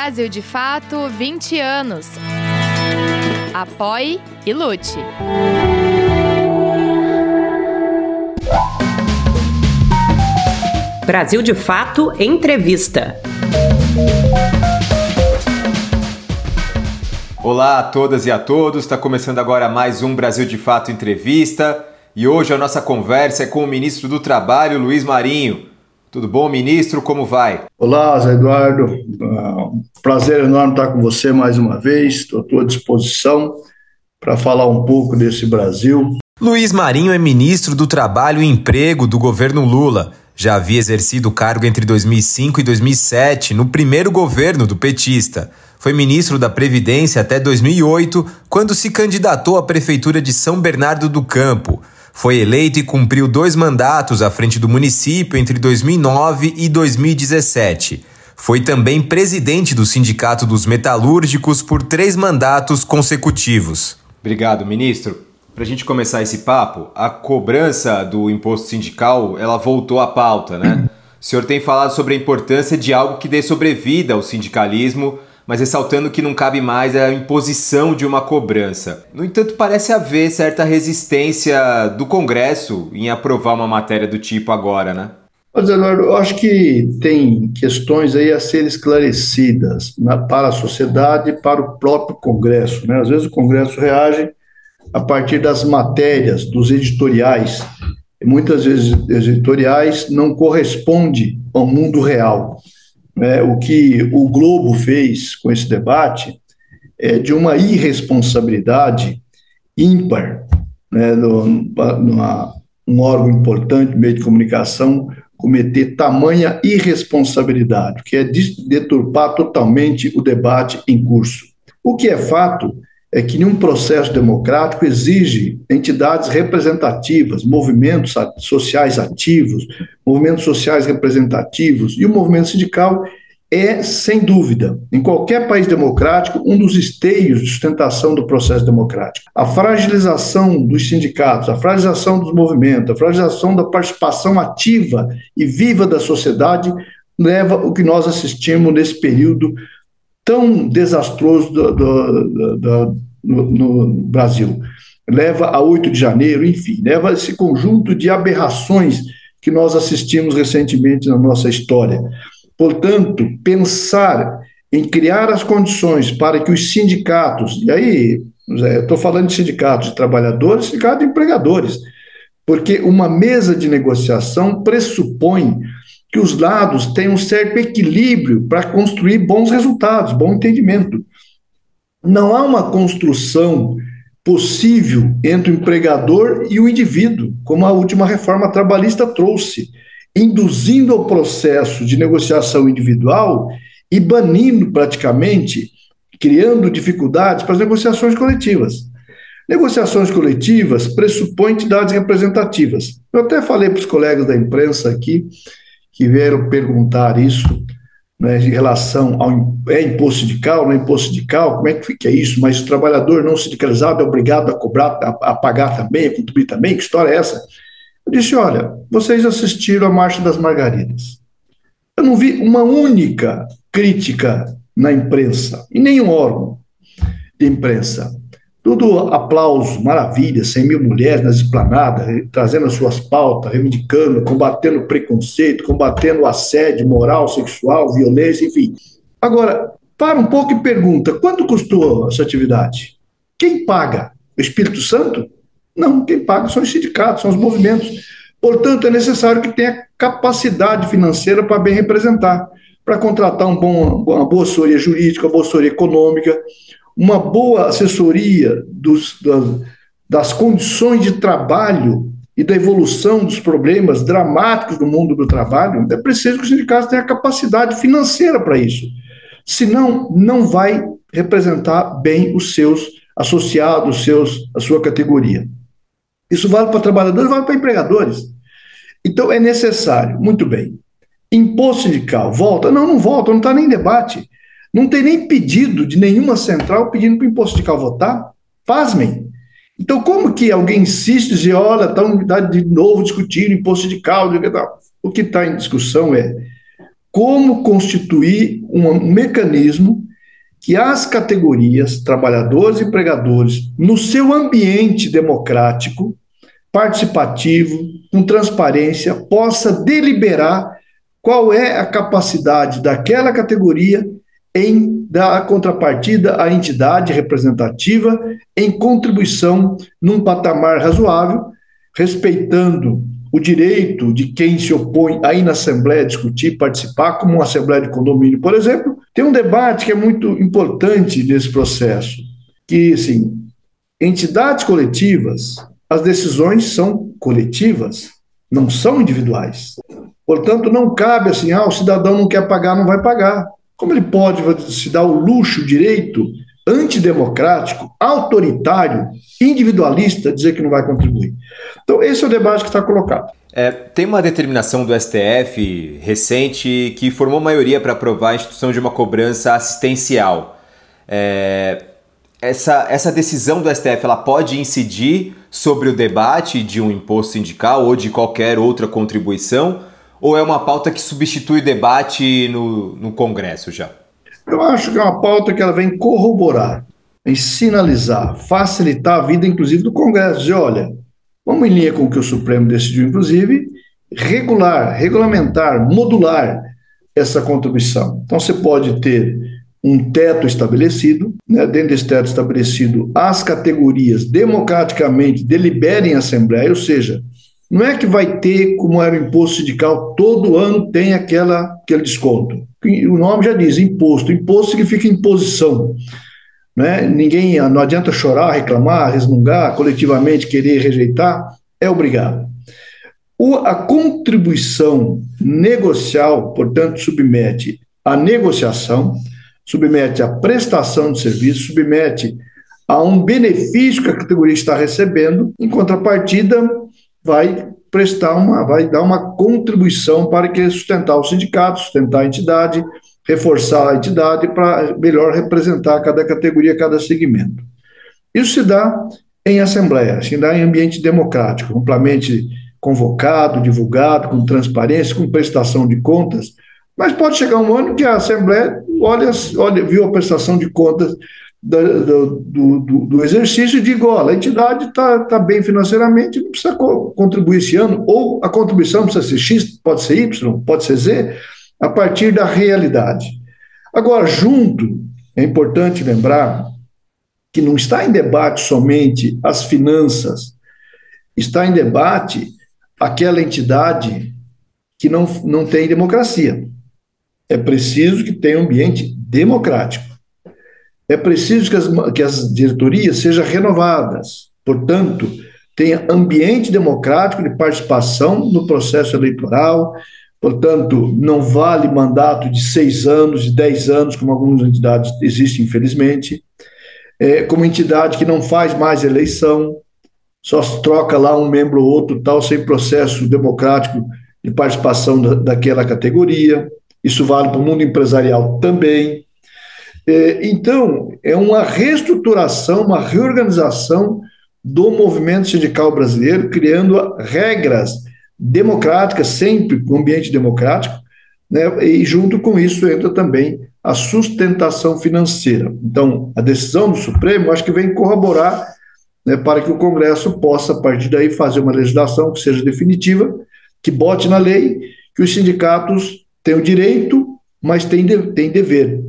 Brasil de Fato 20 anos. Apoie e lute. Brasil de Fato Entrevista. Olá a todas e a todos, está começando agora mais um Brasil de Fato Entrevista e hoje a nossa conversa é com o ministro do Trabalho, Luiz Marinho. Tudo bom, ministro? Como vai? Olá, Zé Eduardo. Uh, prazer enorme estar com você mais uma vez. Estou à tua disposição para falar um pouco desse Brasil. Luiz Marinho é ministro do Trabalho e Emprego do governo Lula. Já havia exercido o cargo entre 2005 e 2007, no primeiro governo do petista. Foi ministro da Previdência até 2008, quando se candidatou à Prefeitura de São Bernardo do Campo. Foi eleito e cumpriu dois mandatos à frente do município entre 2009 e 2017. Foi também presidente do Sindicato dos Metalúrgicos por três mandatos consecutivos. Obrigado, ministro. Para a gente começar esse papo, a cobrança do imposto sindical ela voltou à pauta, né? O senhor tem falado sobre a importância de algo que dê sobrevida ao sindicalismo, mas ressaltando que não cabe mais a imposição de uma cobrança. No entanto, parece haver certa resistência do Congresso em aprovar uma matéria do tipo agora, né? Mas, Eduardo, eu acho que tem questões aí a ser esclarecidas na, para a sociedade e para o próprio Congresso. Né? Às vezes o Congresso reage a partir das matérias, dos editoriais. E muitas vezes editoriais não corresponde ao mundo real. É, o que o Globo fez com esse debate é de uma irresponsabilidade ímpar, né, no, numa, um órgão importante, meio de comunicação, cometer tamanha irresponsabilidade, que é deturpar totalmente o debate em curso. O que é fato é que nenhum processo democrático exige entidades representativas, movimentos sociais ativos, movimentos sociais representativos, e o movimento sindical é, sem dúvida, em qualquer país democrático, um dos esteios de sustentação do processo democrático. A fragilização dos sindicatos, a fragilização dos movimentos, a fragilização da participação ativa e viva da sociedade leva o que nós assistimos nesse período tão desastroso do, no, no Brasil. Leva a 8 de janeiro, enfim, leva esse conjunto de aberrações que nós assistimos recentemente na nossa história. Portanto, pensar em criar as condições para que os sindicatos, e aí estou falando de sindicatos de trabalhadores, sindicatos de empregadores, porque uma mesa de negociação pressupõe que os lados tenham um certo equilíbrio para construir bons resultados, bom entendimento. Não há uma construção possível entre o empregador e o indivíduo, como a última reforma trabalhista trouxe, induzindo ao processo de negociação individual e banindo praticamente, criando dificuldades para as negociações coletivas. Negociações coletivas pressupõem entidades representativas. Eu até falei para os colegas da imprensa aqui que vieram perguntar isso né, em relação ao é imposto sindical, não é imposto sindical, como é que fica isso? Mas o trabalhador não sindicalizado é obrigado a cobrar, a, a pagar também, a contribuir também? Que história é essa? Eu disse: olha, vocês assistiram a Marcha das Margaridas. Eu não vi uma única crítica na imprensa, em nenhum órgão de imprensa, tudo aplauso, maravilha, 100 mil mulheres nas esplanadas, trazendo as suas pautas, reivindicando, combatendo preconceito, combatendo assédio moral, sexual, violência, enfim. Agora, para um pouco e pergunta: quanto custou essa atividade? Quem paga? O Espírito Santo? Não, quem paga são os sindicatos, são os movimentos. Portanto, é necessário que tenha capacidade financeira para bem representar, para contratar um bom, uma boa assessoria jurídica, uma boa assessoria econômica, uma boa assessoria dos, das, das condições de trabalho e da evolução dos problemas dramáticos do mundo do trabalho, é preciso que os sindicatos tenham a capacidade financeira para isso. Senão, não vai representar bem os seus associados, seus, a sua categoria. Isso vale para trabalhadores, vale para empregadores. Então, é necessário, muito bem. Imposto sindical, volta? Não, não volta, não está nem em debate. Não tem nem pedido de nenhuma central pedindo para o imposto sindical votar. Pasmem. Então, como que alguém insiste e diz, olha, está de novo discutindo imposto sindical? O que está em discussão é como constituir um mecanismo que as categorias, trabalhadores e empregadores, no seu ambiente democrático, participativo, com transparência, possa deliberar qual é a capacidade daquela categoria em dar contrapartida à entidade representativa em contribuição num patamar razoável, respeitando o direito de quem se opõe a ir na Assembleia discutir, participar, como uma Assembleia de Condomínio, por exemplo, tem um debate que é muito importante nesse processo, que, assim, entidades coletivas, as decisões são coletivas, não são individuais. Portanto, não cabe assim, ah, o cidadão não quer pagar, não vai pagar. Como ele pode se dar o luxo, o direito antidemocrático, autoritário, individualista, dizer que não vai contribuir. Então, esse é o debate que está colocado. É, tem uma determinação do STF recente que formou maioria para aprovar a instituição de uma cobrança assistencial. É, essa, essa decisão do STF ela pode incidir sobre o debate de um imposto sindical ou de qualquer outra contribuição? Ou é uma pauta que substitui o debate no, no Congresso já? Eu acho que é uma pauta que ela vem corroborar, em sinalizar, facilitar a vida, inclusive, do Congresso. Dizer, olha, vamos em linha com o que o Supremo decidiu, inclusive, regular, regulamentar, modular essa contribuição. Então, você pode ter um teto estabelecido, né? dentro desse teto estabelecido, as categorias democraticamente deliberem em assembleia, ou seja, não é que vai ter, como era o imposto sindical, todo ano tem aquela, aquele desconto. O nome já diz, imposto. Imposto significa imposição. Né? Ninguém, não adianta chorar, reclamar, resmungar, coletivamente querer rejeitar, é obrigado. O, a contribuição negocial, portanto, submete à negociação, submete à prestação de serviço, submete a um benefício que a categoria está recebendo, em contrapartida, vai prestar uma, vai dar uma contribuição para que sustentar o sindicato, sustentar a entidade, reforçar a entidade para melhor representar cada categoria, cada segmento. Isso se dá em assembleia, se dá em ambiente democrático, amplamente convocado, divulgado, com transparência, com prestação de contas, mas pode chegar um ano que a Assembleia olha, olha viu a prestação de contas do, do, do, exercício e digo, olha, a entidade está tá bem financeiramente, não precisa co contribuir esse ano, ou a contribuição precisa ser X, pode ser Y, pode ser Z, a partir da realidade. Agora, junto, é importante lembrar que não está em debate somente as finanças, está em debate aquela entidade que não, não tem democracia. É preciso que tenha um ambiente democrático. É preciso que as, que as diretorias sejam renovadas, portanto, tenha ambiente democrático de participação no processo eleitoral, portanto, não vale mandato de seis anos, de dez anos, como algumas entidades existem, infelizmente, é, como entidade que não faz mais eleição, só se troca lá um membro ou outro, tal, sem processo democrático de participação da, daquela categoria. Isso vale para o mundo empresarial também. É, então, é uma reestruturação, uma reorganização do movimento sindical brasileiro, criando regras democráticas, sempre no ambiente democrático, né? e junto com isso entra também a sustentação financeira. Então, a decisão do Supremo, acho que vem corroborar né, para que o Congresso possa, a partir daí, fazer uma legislação que seja definitiva, que bote na lei que os sindicatos têm o direito, mas têm, de, têm dever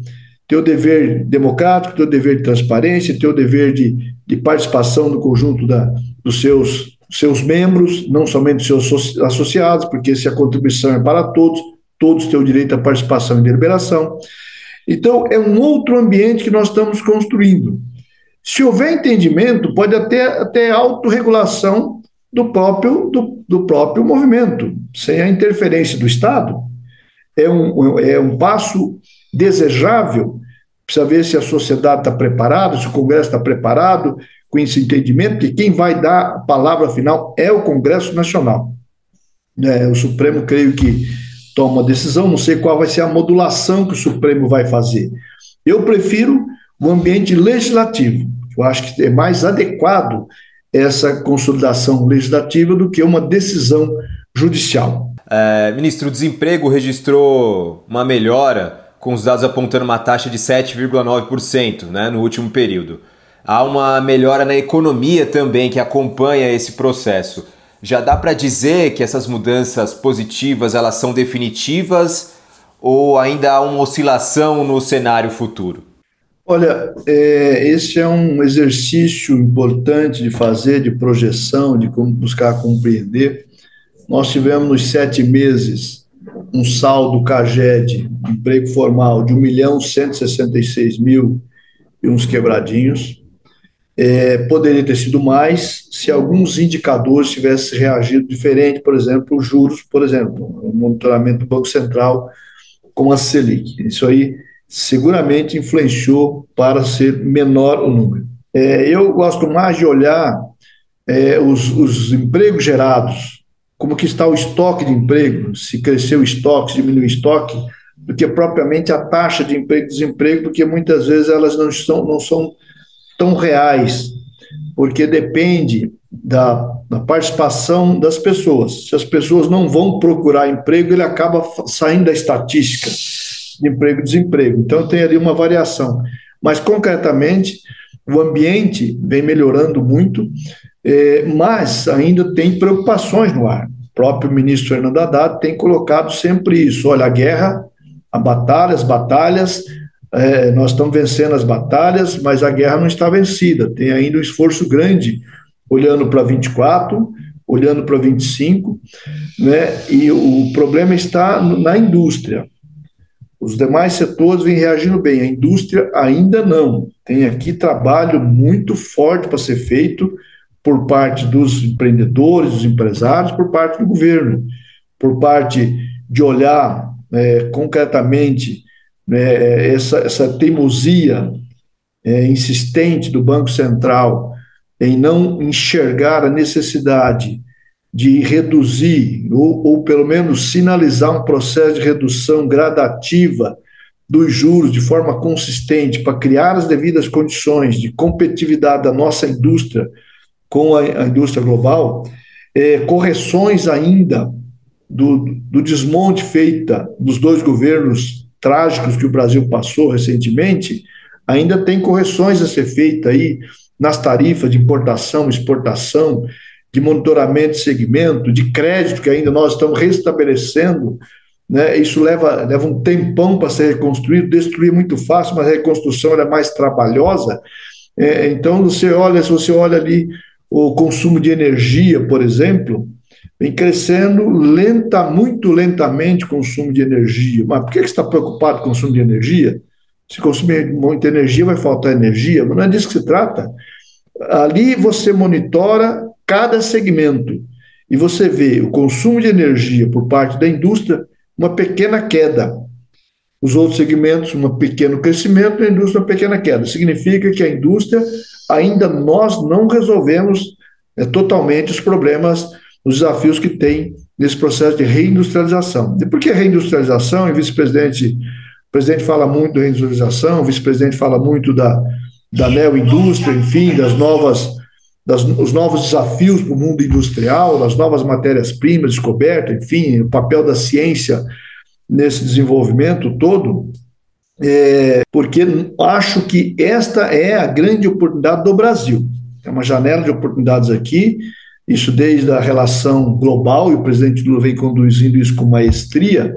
ter o dever democrático, ter o dever de transparência, ter o dever de, de participação no conjunto da, dos seus, seus membros, não somente dos seus associados, porque se a contribuição é para todos, todos têm o direito à participação e deliberação. Então, é um outro ambiente que nós estamos construindo. Se houver entendimento, pode até, até autorregulação do próprio, do, do próprio movimento, sem a interferência do Estado. É um, é um passo desejável, precisa ver se a sociedade está preparada, se o Congresso está preparado com esse entendimento, que quem vai dar a palavra final é o Congresso Nacional. É, o Supremo, creio que toma uma decisão, não sei qual vai ser a modulação que o Supremo vai fazer. Eu prefiro o ambiente legislativo, eu acho que é mais adequado essa consolidação legislativa do que uma decisão judicial. É, ministro, o desemprego registrou uma melhora, com os dados apontando uma taxa de 7,9% né, no último período. Há uma melhora na economia também que acompanha esse processo. Já dá para dizer que essas mudanças positivas elas são definitivas ou ainda há uma oscilação no cenário futuro? Olha, é, esse é um exercício importante de fazer, de projeção, de como buscar compreender. Nós tivemos nos sete meses um saldo CAGED, emprego formal, de 1 milhão 166 mil e uns quebradinhos. É, poderia ter sido mais se alguns indicadores tivessem reagido diferente, por exemplo, os juros, por exemplo, o monitoramento do Banco Central com a Selic. Isso aí seguramente influenciou para ser menor o número. É, eu gosto mais de olhar é, os, os, empregos gerados, como que está o estoque de emprego, se cresceu o estoque, se diminuiu o estoque, do que propriamente a taxa de emprego e desemprego, porque muitas vezes elas não, estão, não são tão reais, porque depende da, da, participação das pessoas. Se as pessoas não vão procurar emprego, ele acaba saindo da estatística de emprego e desemprego. Então, tem ali uma variação. Mas, concretamente, o ambiente vem melhorando muito, eh, mas ainda tem preocupações no ar. O próprio ministro Fernando Haddad tem colocado sempre isso: olha, a guerra, a batalha, as batalhas, eh, nós estamos vencendo as batalhas, mas a guerra não está vencida. Tem ainda um esforço grande, olhando para 24, olhando para 25, né? e o problema está na indústria. Os demais setores vêm reagindo bem, a indústria ainda não. Tem aqui trabalho muito forte para ser feito por parte dos empreendedores, dos empresários, por parte do governo, por parte de olhar é, concretamente né, essa, essa teimosia é, insistente do Banco Central em não enxergar a necessidade de reduzir, ou, ou pelo menos sinalizar um processo de redução gradativa dos juros de forma consistente para criar as devidas condições de competitividade da nossa indústria com a, a indústria global, é, correções ainda do, do desmonte feita dos dois governos trágicos que o Brasil passou recentemente, ainda tem correções a ser feita aí nas tarifas de importação, exportação, de monitoramento de segmento, de crédito que ainda nós estamos restabelecendo, né? Isso leva, leva um tempão para ser reconstruído, destruir é muito fácil, mas a reconstrução é mais trabalhosa. É, então você olha, se você olha ali o consumo de energia, por exemplo, vem crescendo lenta, muito lentamente o consumo de energia. Mas por que você está preocupado com o consumo de energia? Se consumir muita energia, vai faltar energia, mas não é disso que se trata. Ali você monitora cada segmento e você vê o consumo de energia por parte da indústria, uma pequena queda. Os outros segmentos, um pequeno crescimento, a indústria, uma pequena queda. Significa que a indústria, ainda nós não resolvemos é, totalmente os problemas, os desafios que tem nesse processo de reindustrialização. E por que reindustrialização? E vice-presidente, o presidente fala muito de reindustrialização, o vice-presidente fala muito da, da neoindústria, enfim, das novas das, os novos desafios para o mundo industrial, das novas matérias-primas descobertas, enfim, o papel da ciência nesse desenvolvimento todo, é, porque acho que esta é a grande oportunidade do Brasil. É uma janela de oportunidades aqui, isso desde a relação global, e o presidente Lula vem conduzindo isso com maestria,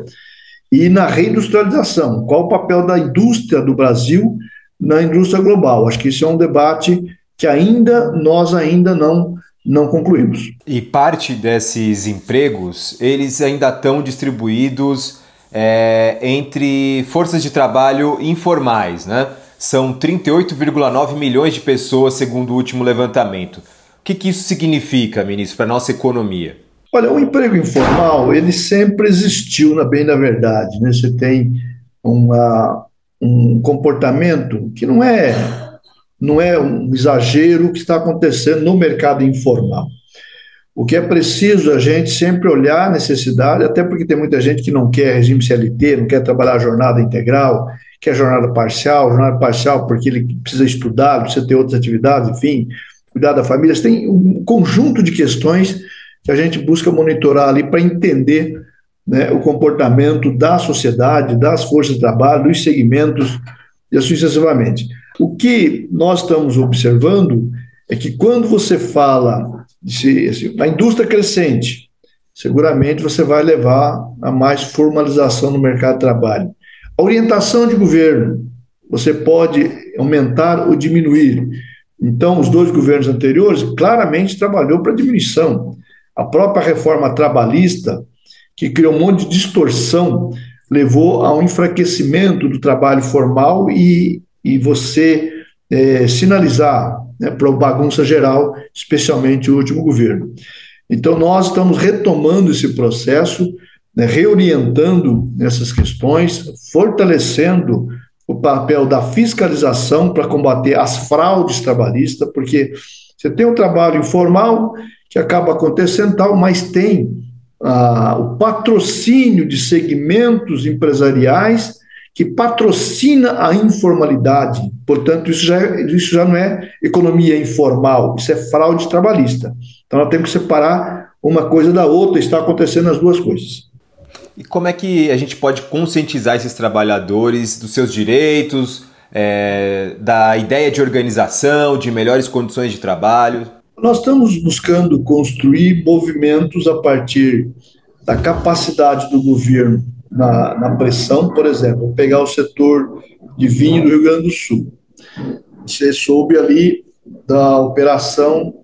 e na reindustrialização. Qual o papel da indústria do Brasil na indústria global? Acho que isso é um debate que ainda nós ainda não não concluímos. E parte desses empregos, eles ainda estão distribuídos é, entre forças de trabalho informais, né? São 38,9 milhões de pessoas, segundo o último levantamento. O que, que isso significa, ministro, para a nossa economia? Olha, o emprego informal, ele sempre existiu, na bem da verdade. Né? Você tem uma, um comportamento que não é não é um exagero que está acontecendo no mercado informal. O que é preciso a gente sempre olhar a necessidade, até porque tem muita gente que não quer regime CLT, não quer trabalhar jornada integral, quer jornada parcial, jornada parcial porque ele precisa estudar, precisa ter outras atividades, enfim, cuidar da família. Tem um conjunto de questões que a gente busca monitorar ali para entender né, o comportamento da sociedade, das forças de trabalho, dos segmentos e assim sucessivamente. O que nós estamos observando é que quando você fala de, a indústria crescente, seguramente você vai levar a mais formalização no mercado de trabalho. A orientação de governo, você pode aumentar ou diminuir. Então, os dois governos anteriores claramente trabalhou para diminuição. A própria reforma trabalhista, que criou um monte de distorção, levou a um enfraquecimento do trabalho formal e, e você é, sinalizar né, para a bagunça geral, especialmente o último governo. Então, nós estamos retomando esse processo, né, reorientando essas questões, fortalecendo o papel da fiscalização para combater as fraudes trabalhistas, porque você tem um trabalho informal que acaba acontecendo tal, mas tem ah, o patrocínio de segmentos empresariais que patrocina a informalidade. Portanto, isso já, é, isso já não é economia informal, isso é fraude trabalhista. Então, nós temos que separar uma coisa da outra, está acontecendo as duas coisas. E como é que a gente pode conscientizar esses trabalhadores dos seus direitos, é, da ideia de organização, de melhores condições de trabalho? Nós estamos buscando construir movimentos a partir da capacidade do governo na, na pressão, por exemplo, pegar o setor de vinho do Rio Grande do Sul. Você soube ali da operação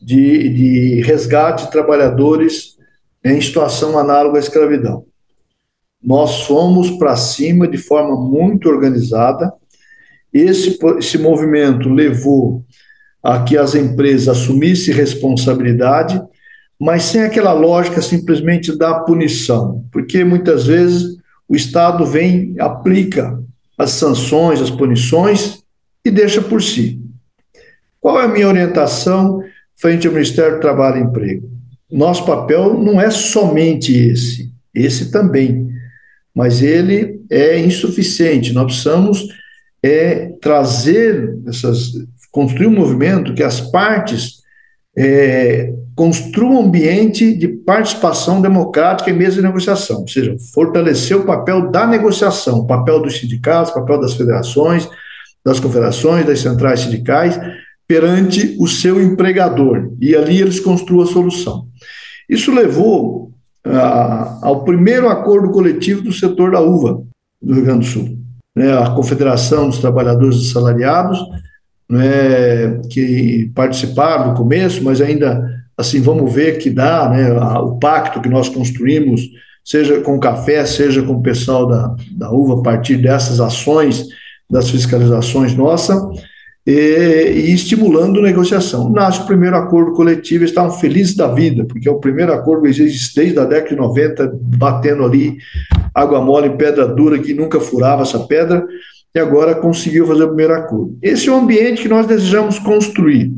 de, de resgate de trabalhadores em situação análoga à escravidão. Nós fomos para cima de forma muito organizada. Esse, esse movimento levou a que as empresas assumissem responsabilidade mas sem aquela lógica simplesmente da punição, porque muitas vezes o Estado vem, aplica as sanções, as punições e deixa por si. Qual é a minha orientação frente ao Ministério do Trabalho e Emprego? Nosso papel não é somente esse, esse também, mas ele é insuficiente. Nós precisamos é trazer essas, construir um movimento que as partes é, construa um ambiente de participação democrática e mesa de negociação, ou seja, fortalecer o papel da negociação, o papel dos sindicatos, o papel das federações, das confederações, das centrais sindicais, perante o seu empregador, e ali eles construam a solução. Isso levou ah, ao primeiro acordo coletivo do setor da uva do Rio Grande do Sul. Né, a Confederação dos Trabalhadores Assalariados, né, que participaram no começo, mas ainda assim, vamos ver que dá, né, o pacto que nós construímos, seja com o café, seja com o pessoal da, da uva, a partir dessas ações, das fiscalizações nossas, e, e, estimulando negociação. Nasce o primeiro acordo coletivo, estavam felizes da vida, porque é o primeiro acordo que existe desde a década de 90, batendo ali água mole pedra dura, que nunca furava essa pedra, e agora conseguiu fazer o primeiro acordo. Esse é o ambiente que nós desejamos construir.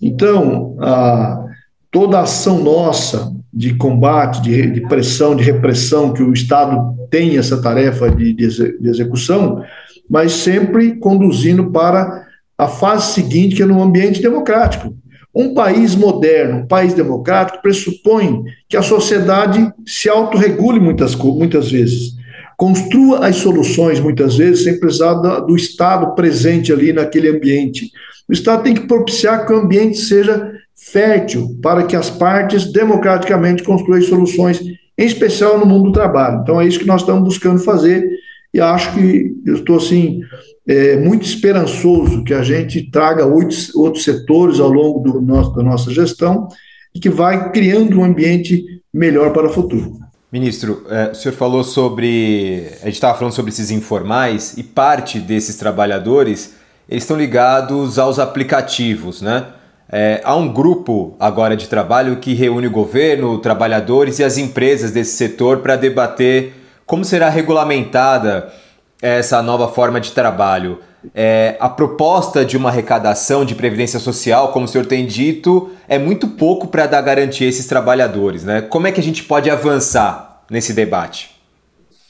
Então, a, toda ação nossa de combate, de, de, pressão, de repressão, que o Estado tem essa tarefa de, de, de execução, mas sempre conduzindo para a fase seguinte, que é no ambiente democrático. Um país moderno, um país democrático, pressupõe que a sociedade se autorregule muitas, muitas vezes, construa as soluções, muitas vezes, sem precisar do Estado presente ali naquele ambiente. O Estado tem que propiciar que o ambiente seja fértil para que as partes democraticamente construam soluções, em especial no mundo do trabalho. Então é isso que nós estamos buscando fazer e acho que eu estou assim é, muito esperançoso que a gente traga outros, outros setores ao longo do nosso, da nossa gestão e que vai criando um ambiente melhor para o futuro. Ministro, é, o senhor falou sobre. A gente estava falando sobre esses informais e parte desses trabalhadores eles estão ligados aos aplicativos, né? É, há um grupo agora de trabalho que reúne o governo, trabalhadores e as empresas desse setor para debater como será regulamentada essa nova forma de trabalho. É, a proposta de uma arrecadação de previdência social, como o senhor tem dito, é muito pouco para dar garantia a esses trabalhadores. Né? Como é que a gente pode avançar nesse debate?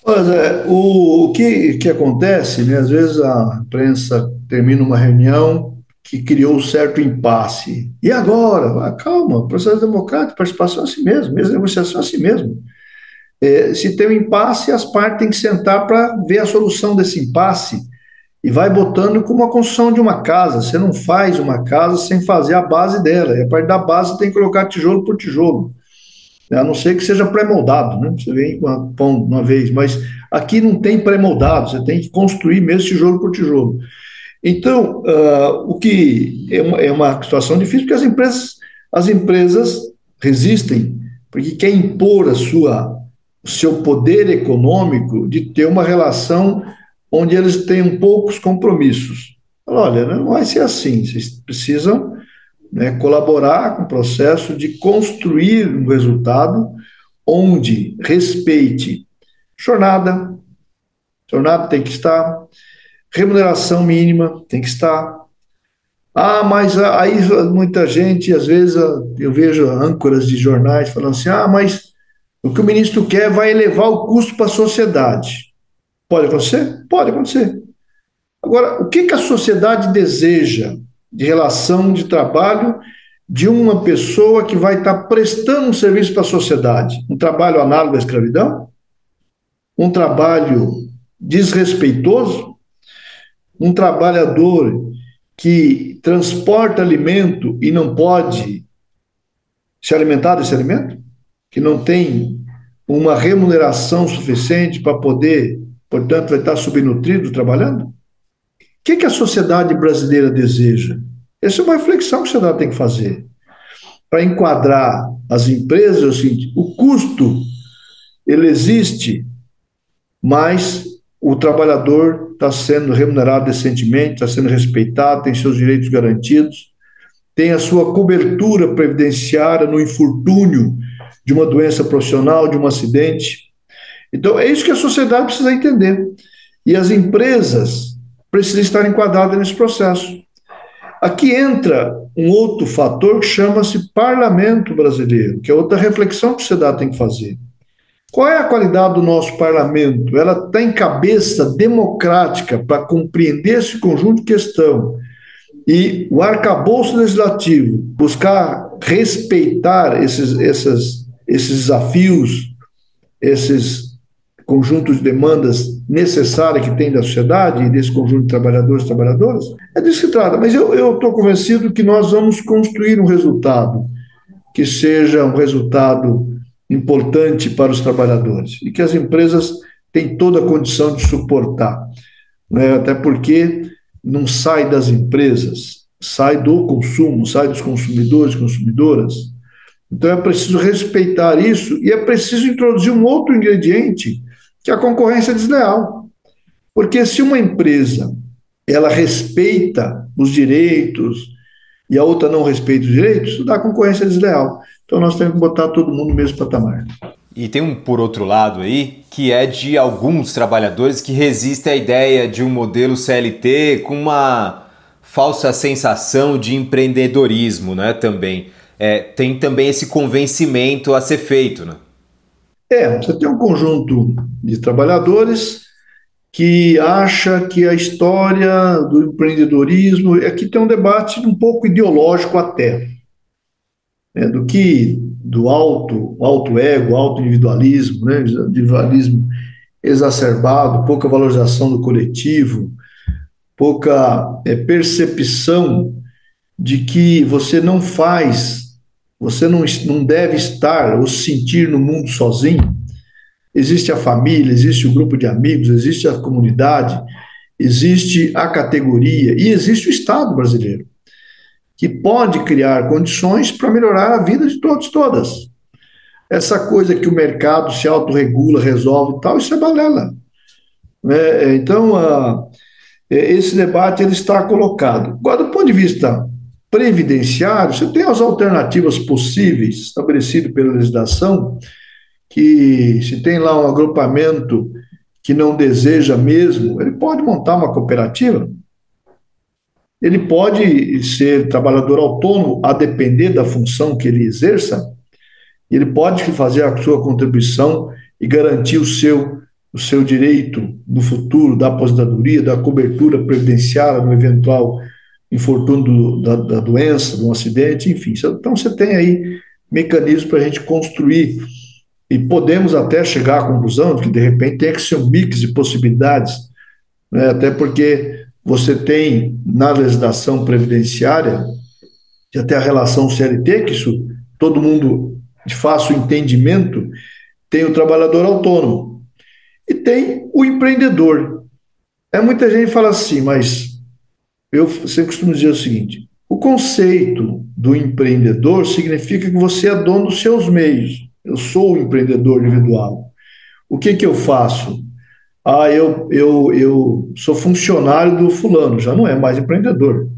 Olha, o, o que, que acontece, né? às vezes a imprensa termina uma reunião que criou um certo impasse. E agora? Ah, calma, processo democrático, participação é assim mesmo, mesmo negociação é assim mesmo. É, se tem um impasse, as partes têm que sentar para ver a solução desse impasse e vai botando como a construção de uma casa. Você não faz uma casa sem fazer a base dela. E a parte da base tem que colocar tijolo por tijolo. A não ser que seja pré-moldado, né? Você vem com a pão uma vez, mas aqui não tem pré-moldado, você tem que construir mesmo tijolo por tijolo. Então, uh, o que é uma, é uma situação difícil, porque as empresas, as empresas resistem, porque quer impor a sua, o seu poder econômico de ter uma relação onde eles tenham poucos compromissos. Olha, não vai ser assim, vocês precisam né, colaborar com o processo de construir um resultado onde respeite jornada, jornada tem que estar, remuneração mínima tem que estar. Ah, mas aí muita gente, às vezes eu vejo âncoras de jornais falando assim: ah, mas o que o ministro quer vai elevar o custo para a sociedade. Pode acontecer? Pode acontecer. Agora, o que, que a sociedade deseja de relação de trabalho de uma pessoa que vai estar prestando um serviço para a sociedade? Um trabalho análogo à escravidão? Um trabalho desrespeitoso? Um trabalhador que transporta alimento e não pode se alimentar desse alimento? Que não tem uma remuneração suficiente para poder portanto, vai estar subnutrido trabalhando? O que, que a sociedade brasileira deseja? Essa é uma reflexão que a sociedade tem que fazer. Para enquadrar as empresas, seguinte: o custo ele existe, mas o trabalhador está sendo remunerado decentemente, está sendo respeitado, tem seus direitos garantidos, tem a sua cobertura previdenciária no infortúnio de uma doença profissional, de um acidente. Então, é isso que a sociedade precisa entender. E as empresas precisam estar enquadradas nesse processo. Aqui entra um outro fator que chama-se parlamento brasileiro, que é outra reflexão que a sociedade tem que fazer. Qual é a qualidade do nosso parlamento? Ela tem cabeça democrática para compreender esse conjunto de questão e o arcabouço legislativo buscar respeitar esses, esses, esses desafios, esses conjunto de demandas necessárias que tem da sociedade e desse conjunto de trabalhadores e trabalhadoras, é disso que trata. Mas eu estou convencido que nós vamos construir um resultado que seja um resultado importante para os trabalhadores e que as empresas têm toda a condição de suportar. Né? Até porque não sai das empresas, sai do consumo, sai dos consumidores e consumidoras. Então é preciso respeitar isso e é preciso introduzir um outro ingrediente que é a concorrência desleal. Porque se uma empresa ela respeita os direitos e a outra não respeita os direitos, isso dá concorrência desleal. Então nós temos que botar todo mundo no mesmo patamar. E tem um por outro lado aí, que é de alguns trabalhadores que resistem à ideia de um modelo CLT com uma falsa sensação de empreendedorismo, né? Também. É, tem também esse convencimento a ser feito, né? É, você tem um conjunto de trabalhadores que acha que a história do empreendedorismo aqui tem um debate um pouco ideológico até, né, do que do alto, alto ego, alto individualismo, né, individualismo exacerbado, pouca valorização do coletivo, pouca é, percepção de que você não faz você não, não deve estar ou sentir no mundo sozinho. Existe a família, existe o grupo de amigos, existe a comunidade, existe a categoria e existe o Estado brasileiro, que pode criar condições para melhorar a vida de todos todas. Essa coisa que o mercado se autorregula, resolve e tal, isso é balela. É, então, a, é, esse debate ele está colocado. Agora, do ponto de vista previdenciário, você tem as alternativas possíveis estabelecidas pela legislação, que se tem lá um agrupamento que não deseja mesmo, ele pode montar uma cooperativa. Ele pode ser trabalhador autônomo a depender da função que ele exerça, ele pode fazer a sua contribuição e garantir o seu, o seu direito no futuro da aposentadoria, da cobertura previdenciária no eventual infortúnio da, da, doença, de um acidente, enfim. Então você tem aí mecanismos para a gente construir e podemos até chegar à conclusão de que, de repente, tem que ser um mix de possibilidades, né? até porque você tem na legislação previdenciária, e até a relação CLT, que isso todo mundo de fácil entendimento, tem o trabalhador autônomo e tem o empreendedor. É muita gente fala assim, mas eu sempre costumo dizer o seguinte: o conceito do empreendedor significa que você é dono dos seus meios. Eu sou o empreendedor individual. O que, que eu faço? Ah, eu, eu, eu sou funcionário do fulano, já não é mais empreendedor.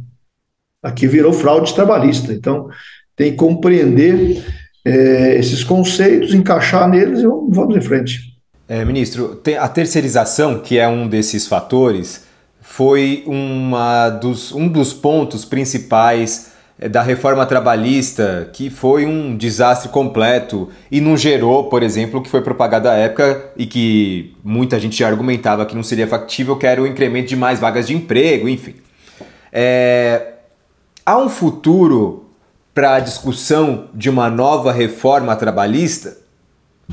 Aqui virou fraude trabalhista. Então, tem que compreender é, esses conceitos, encaixar neles e vamos em frente. É, ministro, a terceirização, que é um desses fatores, foi uma dos, um dos pontos principais da reforma trabalhista, que foi um desastre completo e não gerou, por exemplo, o que foi propagado à época e que muita gente já argumentava que não seria factível, que era o incremento de mais vagas de emprego, enfim. É, há um futuro para a discussão de uma nova reforma trabalhista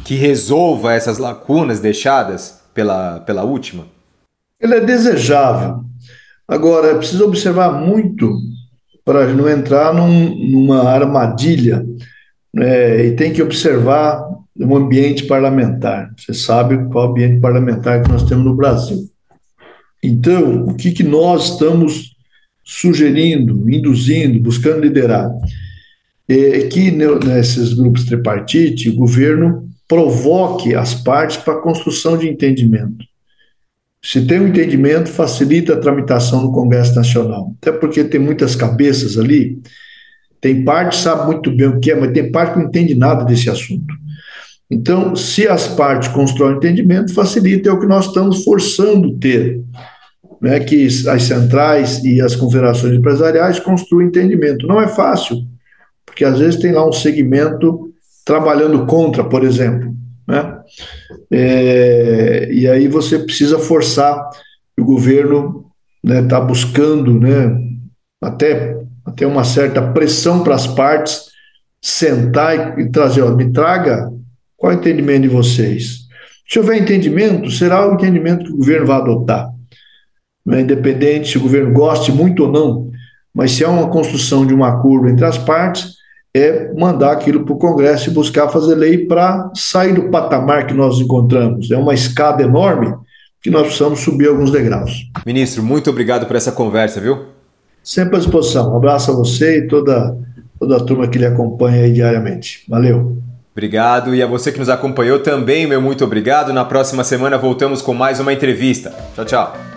que resolva essas lacunas deixadas pela, pela última? Ele é desejável. Agora, é preciso observar muito para não entrar num, numa armadilha né? e tem que observar o ambiente parlamentar. Você sabe qual ambiente parlamentar que nós temos no Brasil. Então, o que, que nós estamos sugerindo, induzindo, buscando liderar? É que nesses grupos tripartite, o governo provoque as partes para a construção de entendimento. Se tem um entendimento, facilita a tramitação no Congresso Nacional. Até porque tem muitas cabeças ali. Tem parte que sabe muito bem o que é, mas tem parte que não entende nada desse assunto. Então, se as partes constroem entendimento, facilita, é o que nós estamos forçando ter. Né, que as centrais e as confederações empresariais construam entendimento. Não é fácil, porque às vezes tem lá um segmento trabalhando contra, por exemplo. Né? É, e aí você precisa forçar o governo está né, buscando né, até, até uma certa pressão para as partes sentar e, trazer, ó, me traga qual é o entendimento de vocês. Se houver entendimento, será o entendimento que o governo vai adotar. Né, independente se o governo goste muito ou não, mas se há uma construção de um acordo entre as partes, é mandar aquilo para o Congresso e buscar fazer lei para sair do patamar que nós encontramos. É uma escada enorme que nós precisamos subir alguns degraus. Ministro, muito obrigado por essa conversa, viu? Sempre à disposição. Um abraço a você e toda, toda a turma que lhe acompanha diariamente. Valeu. Obrigado. E a você que nos acompanhou também, meu muito obrigado. Na próxima semana voltamos com mais uma entrevista. Tchau, tchau.